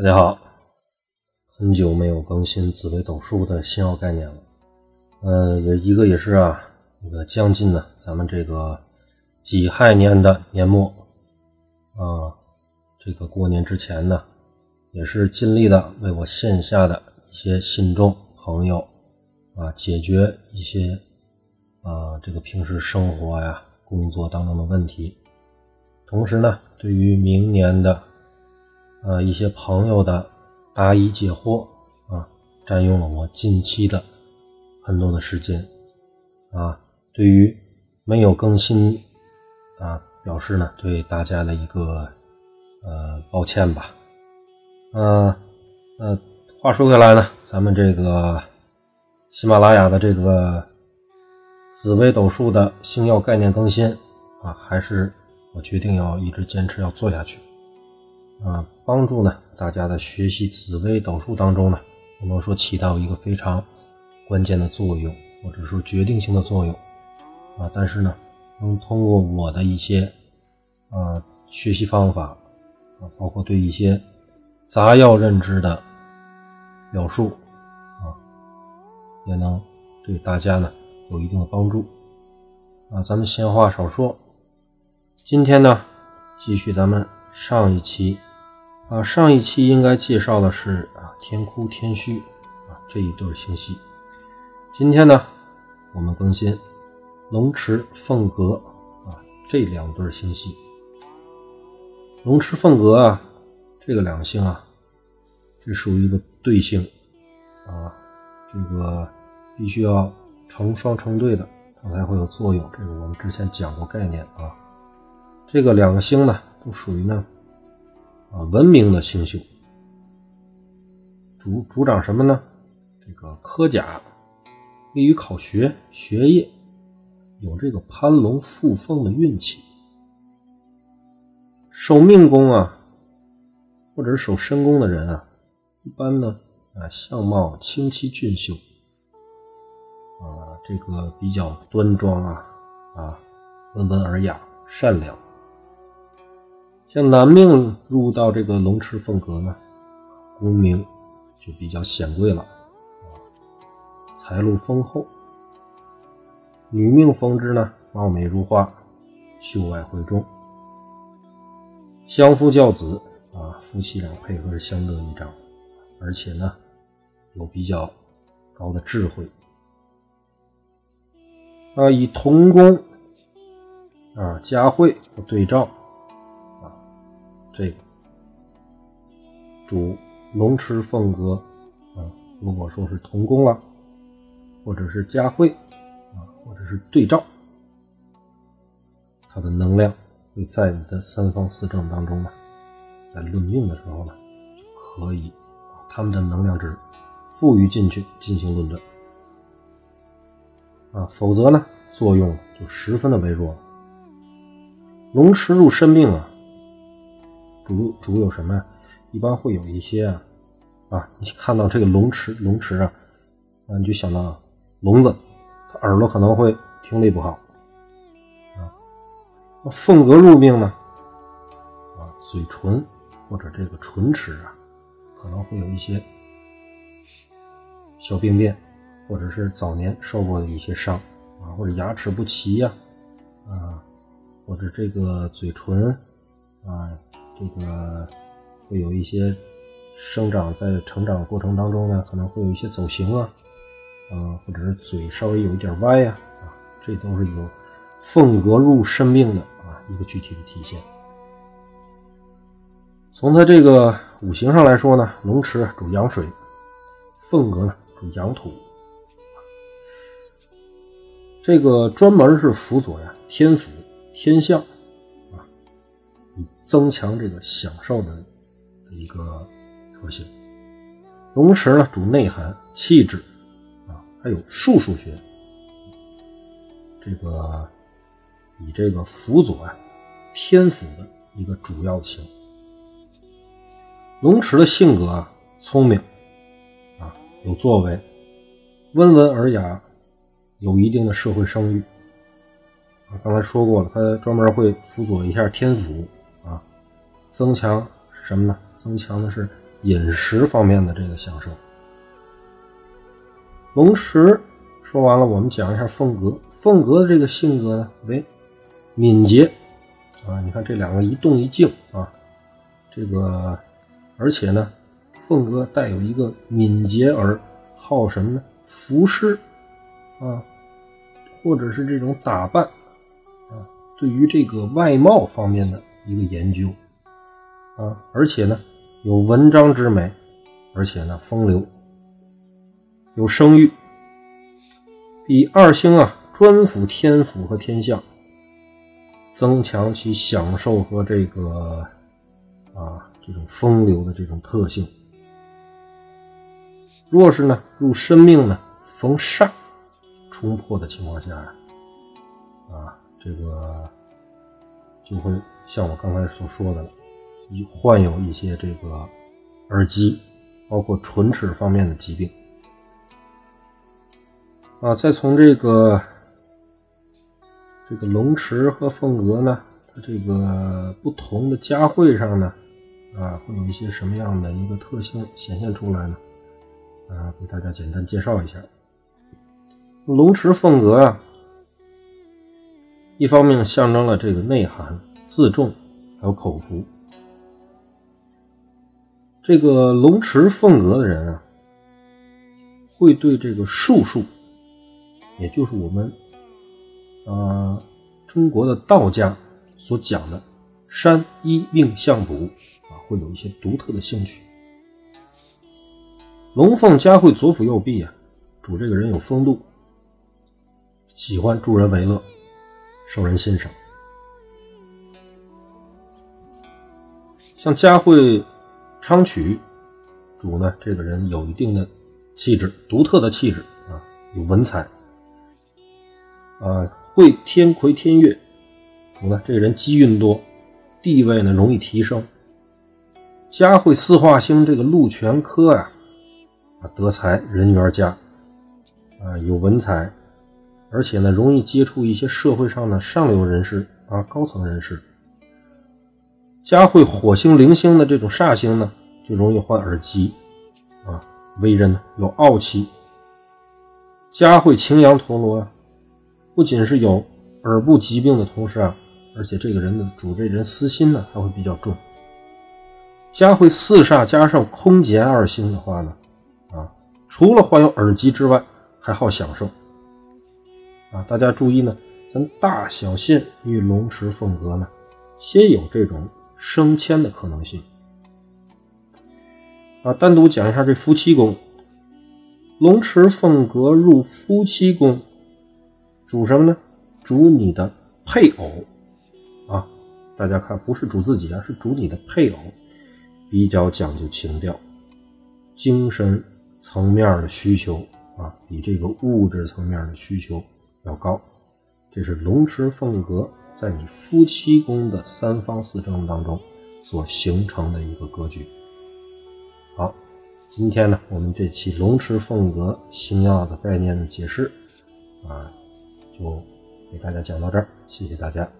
大家好，很久没有更新紫微斗数的星耀概念了。呃，也一个也是啊，那个将近呢，咱们这个己亥年的年末啊，这个过年之前呢，也是尽力的为我线下的一些信众朋友啊，解决一些啊这个平时生活呀、工作当中的问题。同时呢，对于明年的。呃，一些朋友的答疑解惑啊，占用了我近期的很多的时间啊。对于没有更新啊，表示呢对大家的一个呃抱歉吧。嗯呃，话说回来呢，咱们这个喜马拉雅的这个紫微斗数的星耀概念更新啊，还是我决定要一直坚持要做下去。啊，帮助呢大家的学习紫微斗数当中呢，不能说起到一个非常关键的作用，或者说决定性的作用啊，但是呢，能通过我的一些啊学习方法啊，包括对一些杂要认知的表述啊，也能对大家呢有一定的帮助啊。咱们闲话少说，今天呢，继续咱们上一期。啊，上一期应该介绍的是啊天哭天虚啊这一对星系。今天呢，我们更新龙池凤阁啊这两对星系。龙池凤阁啊，这个两星啊，这属于一个对星啊，这个必须要成双成对的，它才会有作用。这个我们之前讲过概念啊。这个两个星呢，都属于呢。啊，文明的星宿，主主掌什么呢？这个科甲，利于考学学业，有这个攀龙附凤的运气。守命宫啊，或者是守身宫的人啊，一般呢啊，相貌清奇俊秀，啊，这个比较端庄啊，啊，温文尔雅，善良。像男命入到这个龙池凤阁呢，功名就比较显贵了，财路丰厚；女命逢之呢，貌美如花，秀外慧中，相夫教子啊，夫妻俩配合是相得益彰，而且呢，有比较高的智慧啊，以同宫啊，佳慧和对照。这个主龙池凤阁啊，如果说是同宫了，或者是佳慧啊，或者是对照，它的能量会在你的三方四正当中呢，在论命的时候呢，可以把他们的能量值赋予进去进行论证啊，否则呢，作用就十分的微弱。龙池入身命啊。主主有什么呀？一般会有一些啊，啊，你看到这个龙池龙池啊，啊，你就想到聋子，他耳朵可能会听力不好啊。那凤阁入命呢，啊，嘴唇或者这个唇齿啊，可能会有一些小病变，或者是早年受过的一些伤啊，或者牙齿不齐呀，啊，或者这个嘴唇啊。这个会有一些生长，在成长过程当中呢，可能会有一些走形啊，啊，或者是嘴稍微有一点歪呀，啊，这都是有凤阁入身命的啊一个具体的体现。从它这个五行上来说呢，龙池主阳水，凤阁呢主阳土，这个专门是辅佐呀天府天象。增强这个享受的一个特性。龙池呢，主内涵、气质啊，还有术数学。这个以这个辅佐啊天府的一个主要性。龙池的性格啊，聪明啊，有作为，温文尔雅，有一定的社会声誉。啊，刚才说过了，他专门会辅佐一下天府。增强什么呢？增强的是饮食方面的这个享受。龙池说完了，我们讲一下凤阁。凤阁的这个性格呢，为敏捷啊，你看这两个一动一静啊，这个而且呢，凤阁带有一个敏捷而好什么呢？服饰啊，或者是这种打扮啊，对于这个外貌方面的一个研究啊，而且呢，有文章之美，而且呢，风流，有声誉，比二星啊。专辅天府和天象，增强其享受和这个啊这种风流的这种特性。若是呢入生命呢逢煞冲破的情况下呀，啊这个就会像我刚才所说的了，患有一些这个耳疾，包括唇齿方面的疾病。啊，再从这个。这个龙池和凤阁呢，它这个不同的佳会上呢，啊，会有一些什么样的一个特性显现出来呢？啊，给大家简单介绍一下。龙池凤阁啊，一方面象征了这个内涵、自重，还有口福。这个龙池凤阁的人啊，会对这个术数，也就是我们。呃，中国的道家所讲的山医命相卜啊，会有一些独特的兴趣。龙凤佳慧左辅右弼啊，主这个人有风度，喜欢助人为乐，受人欣赏。像佳慧昌曲主呢，这个人有一定的气质，独特的气质啊，有文采啊。会天魁天月，你看这个人机运多，地位呢容易提升。佳会四化星这个禄全科呀，啊德才人缘佳，啊有文采，而且呢容易接触一些社会上的上流人士啊高层人士。佳会火星零星的这种煞星呢，就容易患耳疾，啊为人呢有傲气。佳会擎羊陀罗。不仅是有耳部疾病的同时啊，而且这个人的主这人私心呢还会比较重。加会四煞加上空劫二星的话呢，啊，除了患有耳疾之外，还好享受。啊，大家注意呢，咱大小限与龙池凤阁呢，先有这种升迁的可能性。啊，单独讲一下这夫妻宫，龙池凤阁入夫妻宫。主什么呢？主你的配偶啊！大家看，不是主自己啊，是主你的配偶，比较讲究情调，精神层面的需求啊，比这个物质层面的需求要高。这是龙池凤阁在你夫妻宫的三方四正当中所形成的一个格局。今天呢，我们这期龙池凤阁星耀的概念的解释啊。就给大家讲到这儿，谢谢大家。